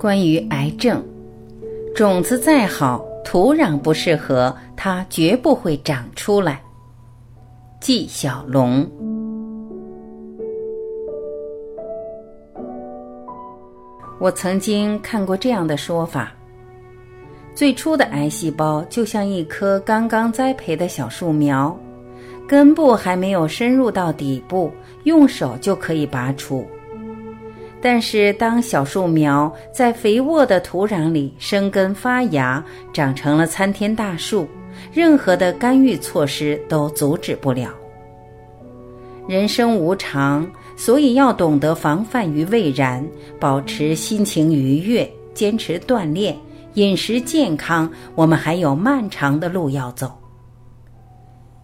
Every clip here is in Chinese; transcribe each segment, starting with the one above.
关于癌症，种子再好，土壤不适合，它绝不会长出来。纪晓龙。我曾经看过这样的说法：最初的癌细胞就像一棵刚刚栽培的小树苗，根部还没有深入到底部，用手就可以拔除。但是，当小树苗在肥沃的土壤里生根发芽，长成了参天大树，任何的干预措施都阻止不了。人生无常，所以要懂得防范于未然，保持心情愉悦，坚持锻炼，饮食健康。我们还有漫长的路要走。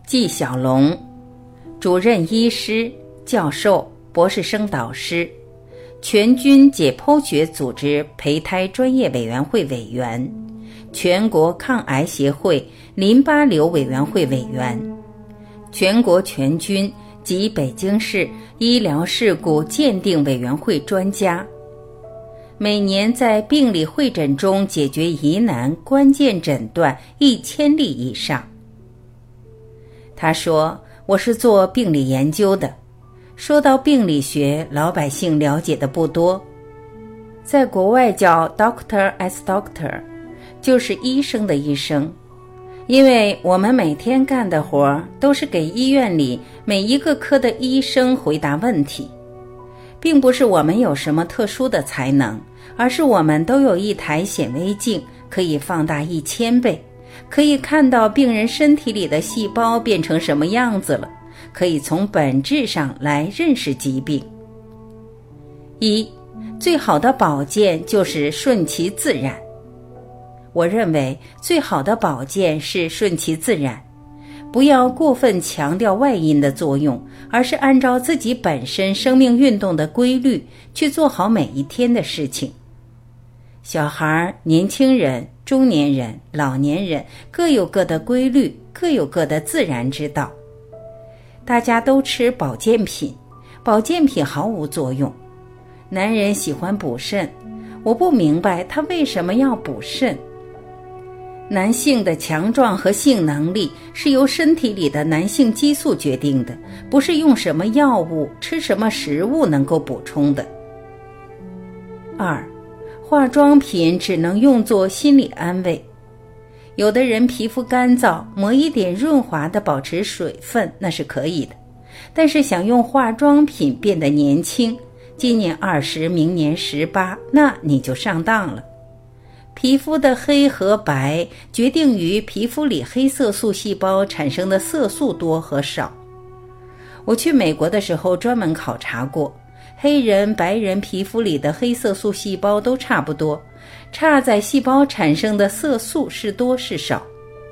纪晓龙，主任医师、教授、博士生导师。全军解剖学组织胚胎专业委员会委员，全国抗癌协会淋巴瘤委员会委员，全国全军及北京市医疗事故鉴定委员会专家，每年在病理会诊中解决疑难关键诊断一千例以上。他说：“我是做病理研究的。”说到病理学，老百姓了解的不多，在国外叫 “doctor as doctor”，就是医生的医生，因为我们每天干的活儿都是给医院里每一个科的医生回答问题，并不是我们有什么特殊的才能，而是我们都有一台显微镜，可以放大一千倍，可以看到病人身体里的细胞变成什么样子了。可以从本质上来认识疾病。一，最好的保健就是顺其自然。我认为最好的保健是顺其自然，不要过分强调外因的作用，而是按照自己本身生命运动的规律去做好每一天的事情。小孩、年轻人、中年人、老年人各有各的规律，各有各的自然之道。大家都吃保健品，保健品毫无作用。男人喜欢补肾，我不明白他为什么要补肾。男性的强壮和性能力是由身体里的男性激素决定的，不是用什么药物、吃什么食物能够补充的。二，化妆品只能用作心理安慰。有的人皮肤干燥，抹一点润滑的保持水分那是可以的，但是想用化妆品变得年轻，今年二十，明年十八，那你就上当了。皮肤的黑和白决定于皮肤里黑色素细胞产生的色素多和少。我去美国的时候专门考察过，黑人、白人皮肤里的黑色素细胞都差不多。差在细胞产生的色素是多是少，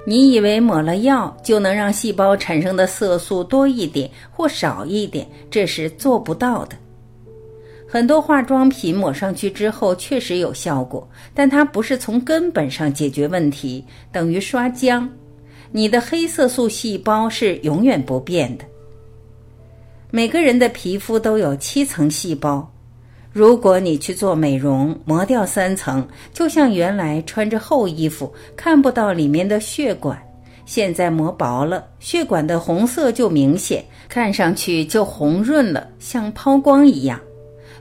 你以为抹了药就能让细胞产生的色素多一点或少一点，这是做不到的。很多化妆品抹上去之后确实有效果，但它不是从根本上解决问题，等于刷浆。你的黑色素细胞是永远不变的。每个人的皮肤都有七层细胞。如果你去做美容，磨掉三层，就像原来穿着厚衣服看不到里面的血管，现在磨薄了，血管的红色就明显，看上去就红润了，像抛光一样。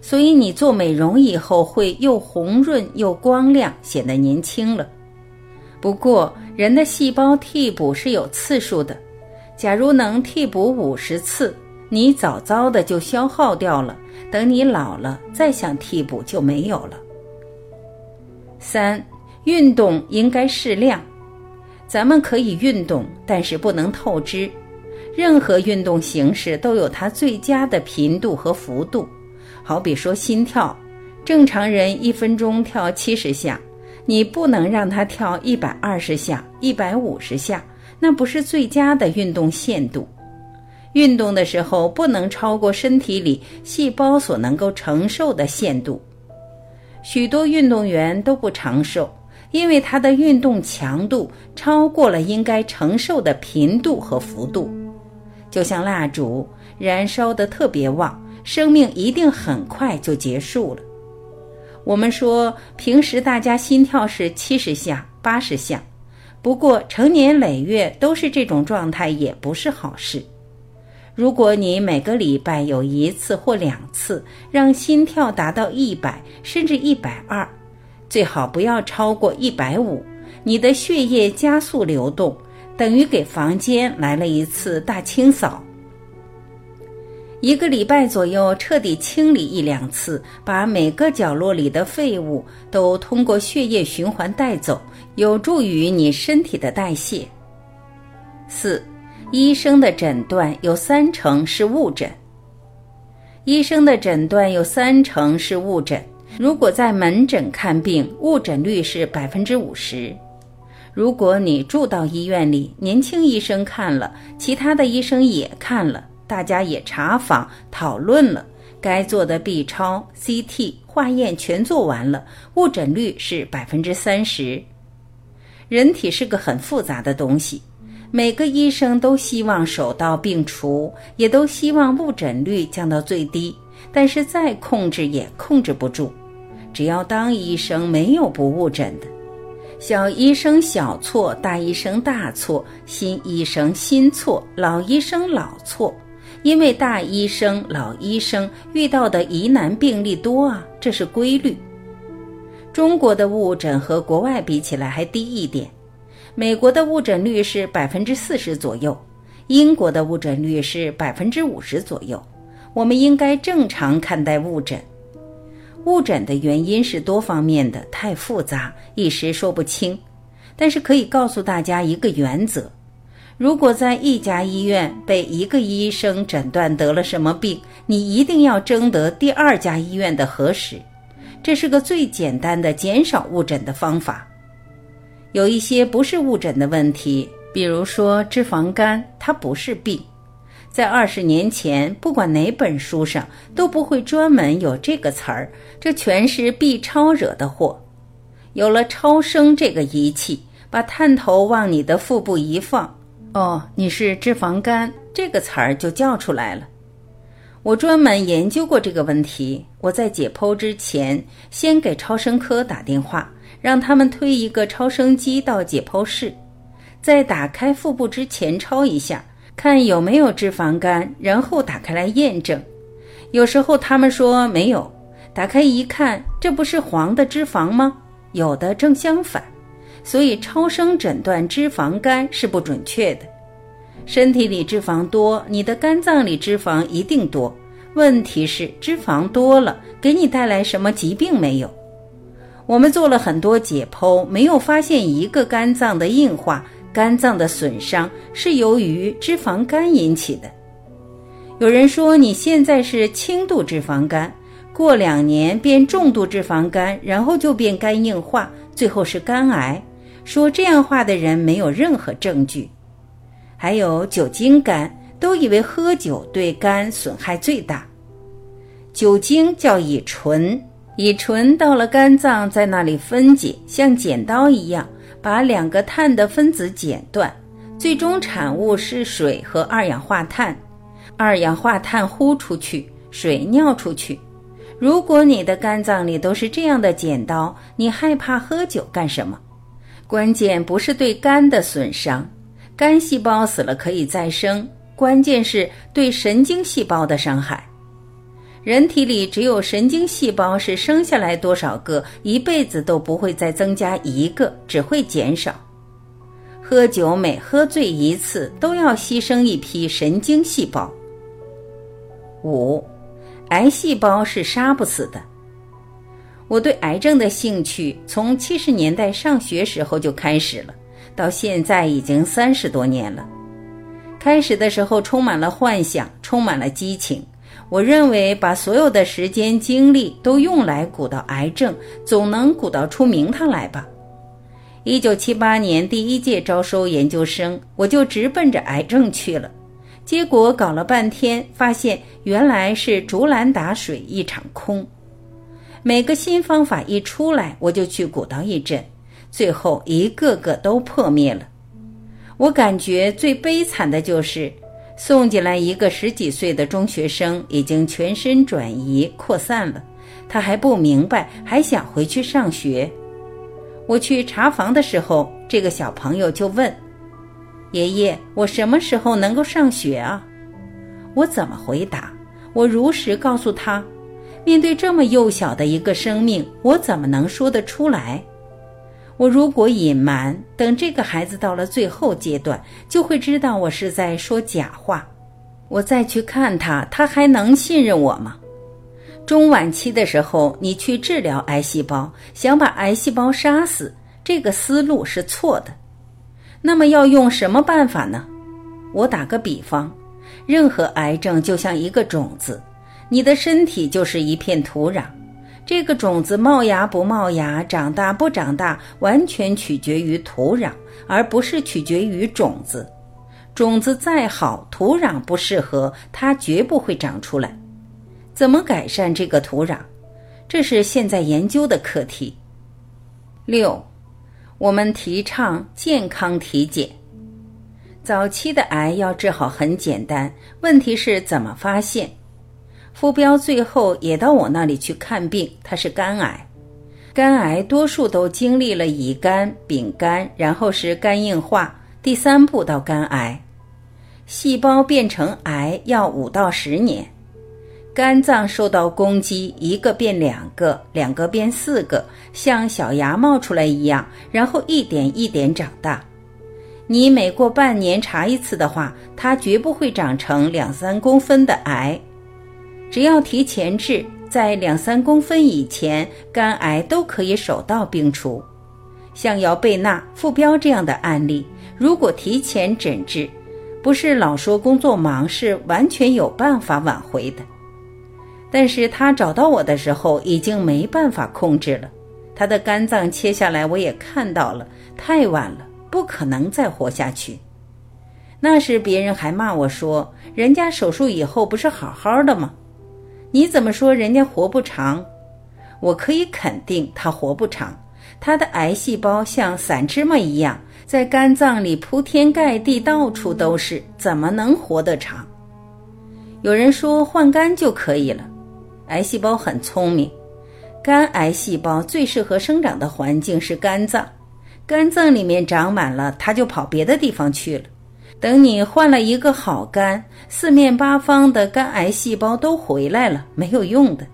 所以你做美容以后会又红润又光亮，显得年轻了。不过人的细胞替补是有次数的，假如能替补五十次。你早早的就消耗掉了，等你老了再想替补就没有了。三，运动应该适量，咱们可以运动，但是不能透支。任何运动形式都有它最佳的频度和幅度。好比说心跳，正常人一分钟跳七十下，你不能让他跳一百二十下、一百五十下，那不是最佳的运动限度。运动的时候不能超过身体里细胞所能够承受的限度。许多运动员都不长寿，因为他的运动强度超过了应该承受的频度和幅度。就像蜡烛，燃烧的特别旺，生命一定很快就结束了。我们说平时大家心跳是七十下、八十下，不过成年累月都是这种状态也不是好事。如果你每个礼拜有一次或两次让心跳达到一百甚至一百二，最好不要超过一百五，你的血液加速流动，等于给房间来了一次大清扫。一个礼拜左右，彻底清理一两次，把每个角落里的废物都通过血液循环带走，有助于你身体的代谢。四，医生的诊断有三成是误诊。医生的诊断有三成是误诊。如果在门诊看病，误诊率是百分之五十。如果你住到医院里，年轻医生看了，其他的医生也看了。大家也查访讨论了，该做的 B 超、CT 化验全做完了，误诊率是百分之三十。人体是个很复杂的东西，每个医生都希望手到病除，也都希望误诊率降到最低，但是再控制也控制不住。只要当医生，没有不误诊的。小医生小错，大医生大错，新医生新错，老医生老错。因为大医生、老医生遇到的疑难病例多啊，这是规律。中国的误诊和国外比起来还低一点，美国的误诊率是百分之四十左右，英国的误诊率是百分之五十左右。我们应该正常看待误诊。误诊的原因是多方面的，太复杂，一时说不清。但是可以告诉大家一个原则。如果在一家医院被一个医生诊断得了什么病，你一定要征得第二家医院的核实，这是个最简单的减少误诊的方法。有一些不是误诊的问题，比如说脂肪肝，它不是病，在二十年前，不管哪本书上都不会专门有这个词儿，这全是 B 超惹的祸。有了超声这个仪器，把探头往你的腹部一放。哦，你是脂肪肝这个词儿就叫出来了。我专门研究过这个问题。我在解剖之前，先给超声科打电话，让他们推一个超声机到解剖室，在打开腹部之前超一下，看有没有脂肪肝，然后打开来验证。有时候他们说没有，打开一看，这不是黄的脂肪吗？有的正相反。所以，超声诊断脂肪肝是不准确的。身体里脂肪多，你的肝脏里脂肪一定多。问题是，脂肪多了，给你带来什么疾病没有？我们做了很多解剖，没有发现一个肝脏的硬化、肝脏的损伤是由于脂肪肝引起的。有人说你现在是轻度脂肪肝，过两年变重度脂肪肝，然后就变肝硬化，最后是肝癌。说这样话的人没有任何证据，还有酒精肝，都以为喝酒对肝损害最大。酒精叫乙醇，乙醇到了肝脏，在那里分解，像剪刀一样，把两个碳的分子剪断，最终产物是水和二氧化碳。二氧化碳呼出去，水尿出去。如果你的肝脏里都是这样的剪刀，你害怕喝酒干什么？关键不是对肝的损伤，肝细胞死了可以再生。关键是对神经细胞的伤害。人体里只有神经细胞是生下来多少个，一辈子都不会再增加一个，只会减少。喝酒每喝醉一次，都要牺牲一批神经细胞。五，癌细胞是杀不死的。我对癌症的兴趣从七十年代上学时候就开始了，到现在已经三十多年了。开始的时候充满了幻想，充满了激情。我认为把所有的时间精力都用来鼓捣癌症，总能鼓捣出名堂来吧。一九七八年第一届招收研究生，我就直奔着癌症去了。结果搞了半天，发现原来是竹篮打水一场空。每个新方法一出来，我就去鼓捣一阵，最后一个个都破灭了。我感觉最悲惨的就是送进来一个十几岁的中学生，已经全身转移扩散了，他还不明白，还想回去上学。我去查房的时候，这个小朋友就问：“爷爷，我什么时候能够上学啊？”我怎么回答？我如实告诉他：“面对这么幼小的一个生命，我怎么能说得出来？我如果隐瞒，等这个孩子到了最后阶段，就会知道我是在说假话。我再去看他，他还能信任我吗？”中晚期的时候，你去治疗癌细胞，想把癌细胞杀死，这个思路是错的。那么要用什么办法呢？我打个比方，任何癌症就像一个种子，你的身体就是一片土壤，这个种子冒芽不冒芽，长大不长大，完全取决于土壤，而不是取决于种子。种子再好，土壤不适合，它绝不会长出来。怎么改善这个土壤？这是现在研究的课题。六，我们提倡健康体检。早期的癌要治好很简单，问题是怎么发现？傅彪最后也到我那里去看病，他是肝癌。肝癌多数都经历了乙肝、丙肝，然后是肝硬化，第三步到肝癌。细胞变成癌要五到十年。肝脏受到攻击，一个变两个，两个变四个，像小芽冒出来一样，然后一点一点长大。你每过半年查一次的话，它绝不会长成两三公分的癌。只要提前治，在两三公分以前，肝癌都可以手到病除。像姚贝娜、傅彪这样的案例，如果提前诊治，不是老说工作忙，是完全有办法挽回的。但是他找到我的时候已经没办法控制了，他的肝脏切下来我也看到了，太晚了，不可能再活下去。那时别人还骂我说：“人家手术以后不是好好的吗？你怎么说人家活不长？”我可以肯定他活不长，他的癌细胞像散芝麻一样在肝脏里铺天盖地，到处都是，怎么能活得长？有人说换肝就可以了。癌细胞很聪明，肝癌细胞最适合生长的环境是肝脏，肝脏里面长满了，它就跑别的地方去了。等你换了一个好肝，四面八方的肝癌细胞都回来了，没有用的。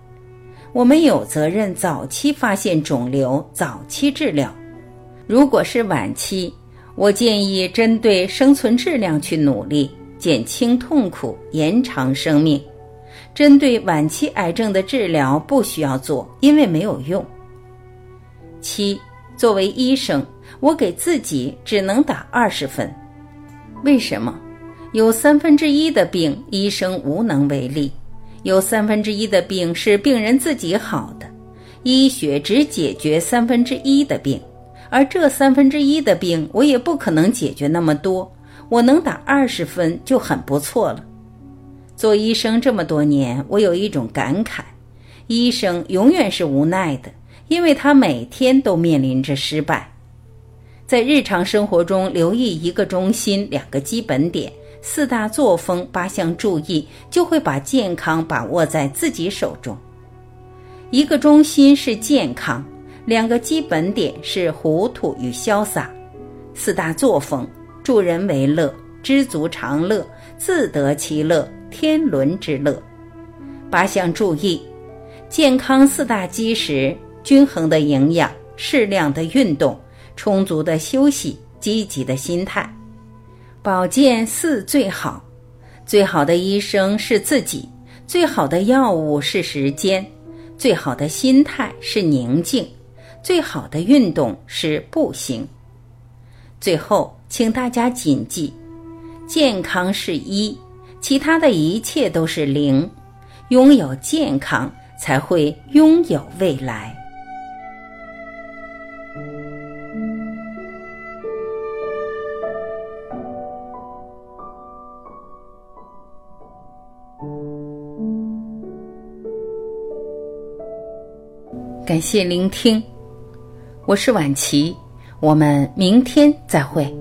我们有责任早期发现肿瘤，早期治疗。如果是晚期，我建议针对生存质量去努力，减轻痛苦，延长生命。针对晚期癌症的治疗不需要做，因为没有用。七，作为医生，我给自己只能打二十分。为什么？有三分之一的病医生无能为力，有三分之一的病是病人自己好的。医学只解决三分之一的病，而这三分之一的病我也不可能解决那么多。我能打二十分就很不错了。做医生这么多年，我有一种感慨：医生永远是无奈的，因为他每天都面临着失败。在日常生活中，留意一个中心、两个基本点、四大作风、八项注意，就会把健康把握在自己手中。一个中心是健康，两个基本点是糊涂与潇洒，四大作风：助人为乐，知足常乐，自得其乐。天伦之乐，八项注意：健康四大基石，均衡的营养，适量的运动，充足的休息，积极的心态。保健四最好，最好的医生是自己，最好的药物是时间，最好的心态是宁静，最好的运动是步行。最后，请大家谨记：健康是一。其他的一切都是零，拥有健康才会拥有未来。感谢聆听，我是晚琪，我们明天再会。